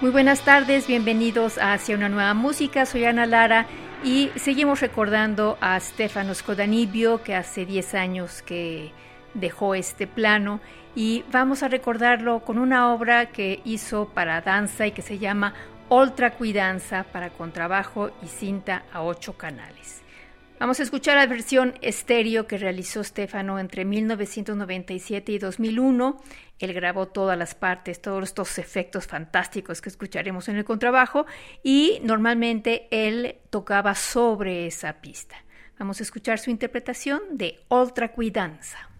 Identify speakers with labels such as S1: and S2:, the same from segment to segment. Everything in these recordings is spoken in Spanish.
S1: Muy buenas tardes, bienvenidos a Hacia una nueva música. Soy Ana Lara y seguimos recordando a Stefano Scodanibio, que hace 10 años que dejó este plano, y vamos a recordarlo con una obra que hizo para danza y que se llama Ultra Cuidanza para contrabajo y cinta a ocho canales. Vamos a escuchar la versión estéreo que realizó Stefano entre 1997 y 2001. Él grabó todas las partes, todos estos efectos fantásticos que escucharemos en el contrabajo y normalmente él tocaba sobre esa pista. Vamos a escuchar su interpretación de Ultra Cuidanza.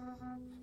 S1: Mm-hmm.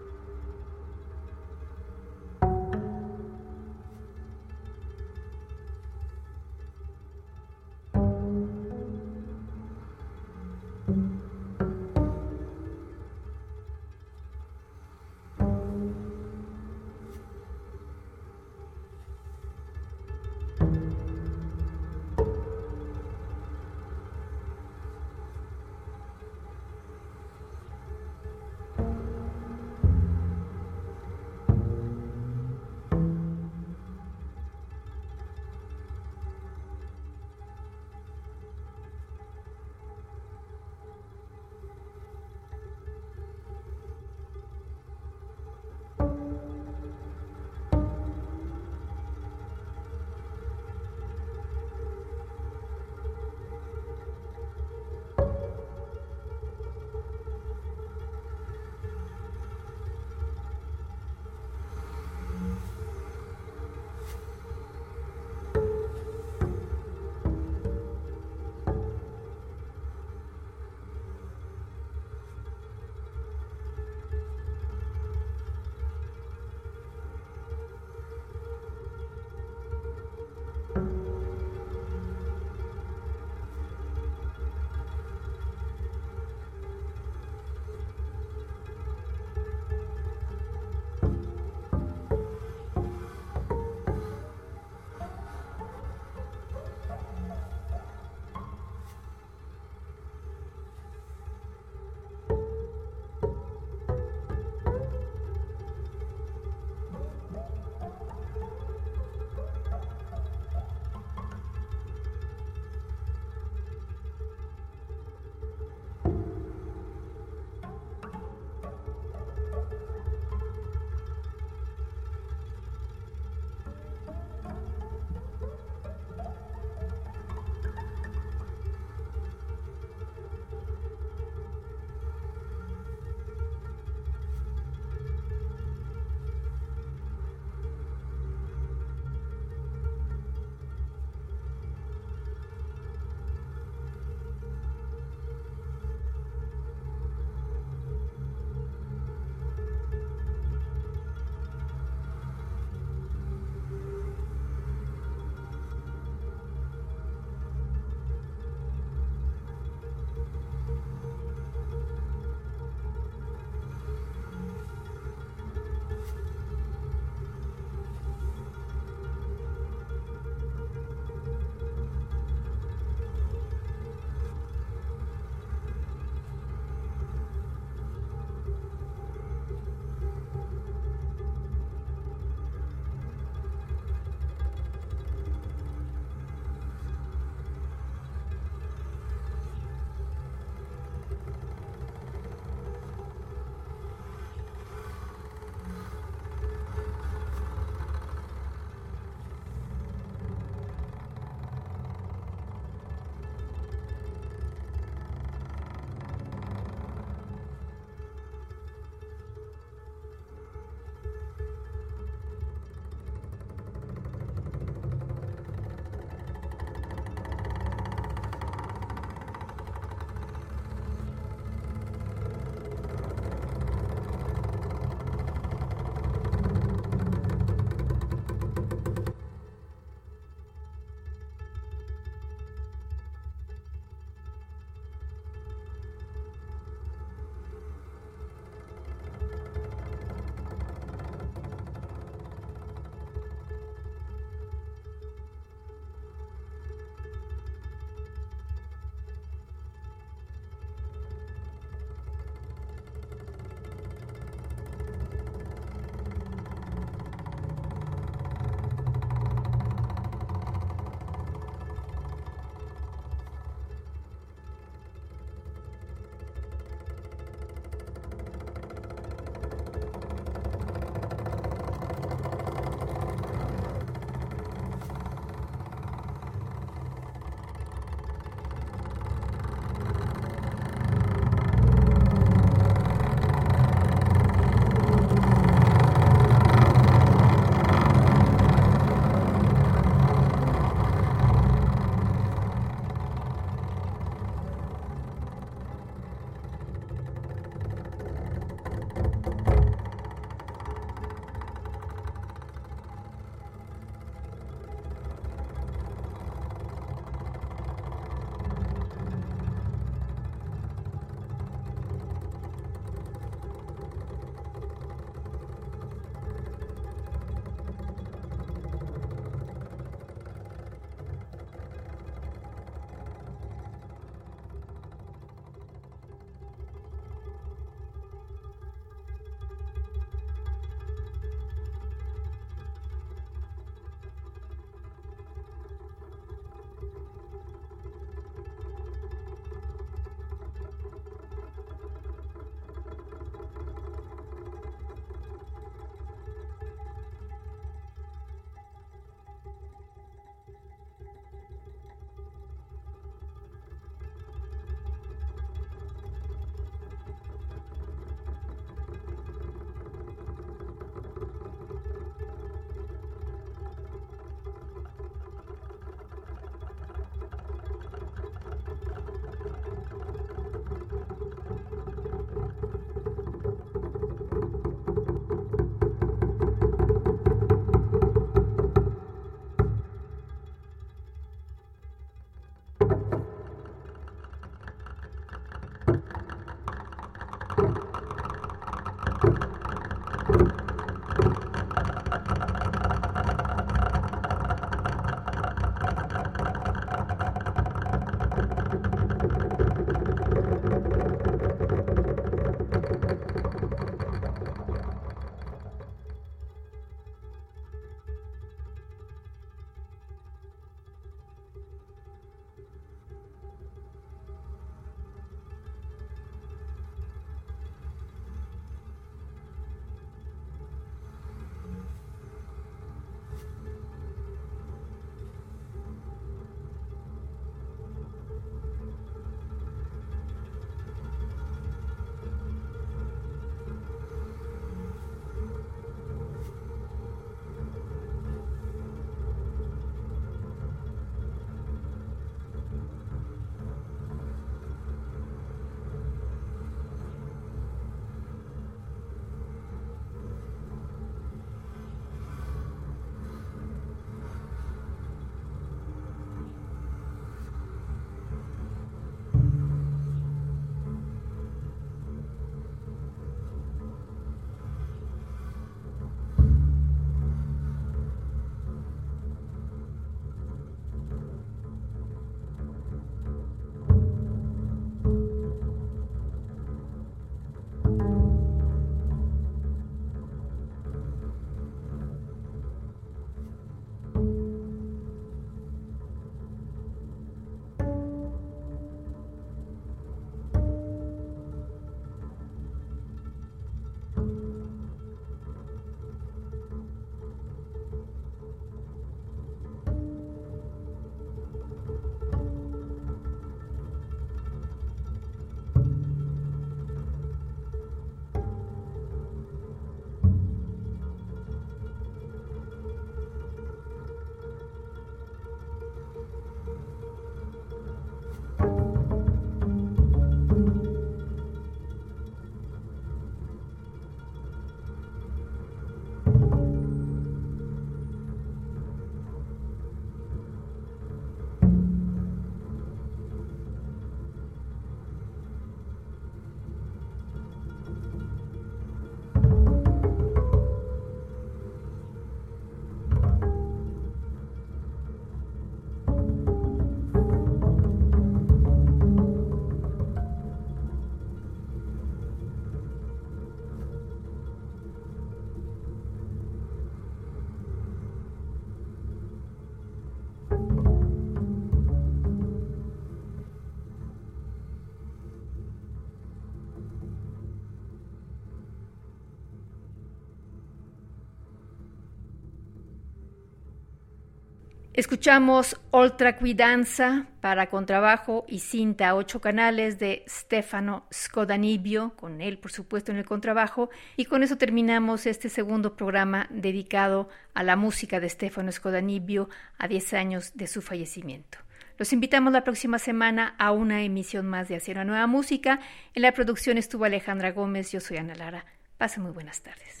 S1: Escuchamos Oltra Cuidanza para contrabajo y cinta a ocho canales de Stefano Scodanibio, con él por supuesto en el contrabajo, y con eso terminamos este segundo programa dedicado a la música de Stefano Scodanibio a 10 años de su fallecimiento. Los invitamos la próxima semana a una emisión más de Hacia una Nueva Música. En la producción estuvo Alejandra Gómez, yo soy Ana Lara. Pasen muy buenas tardes.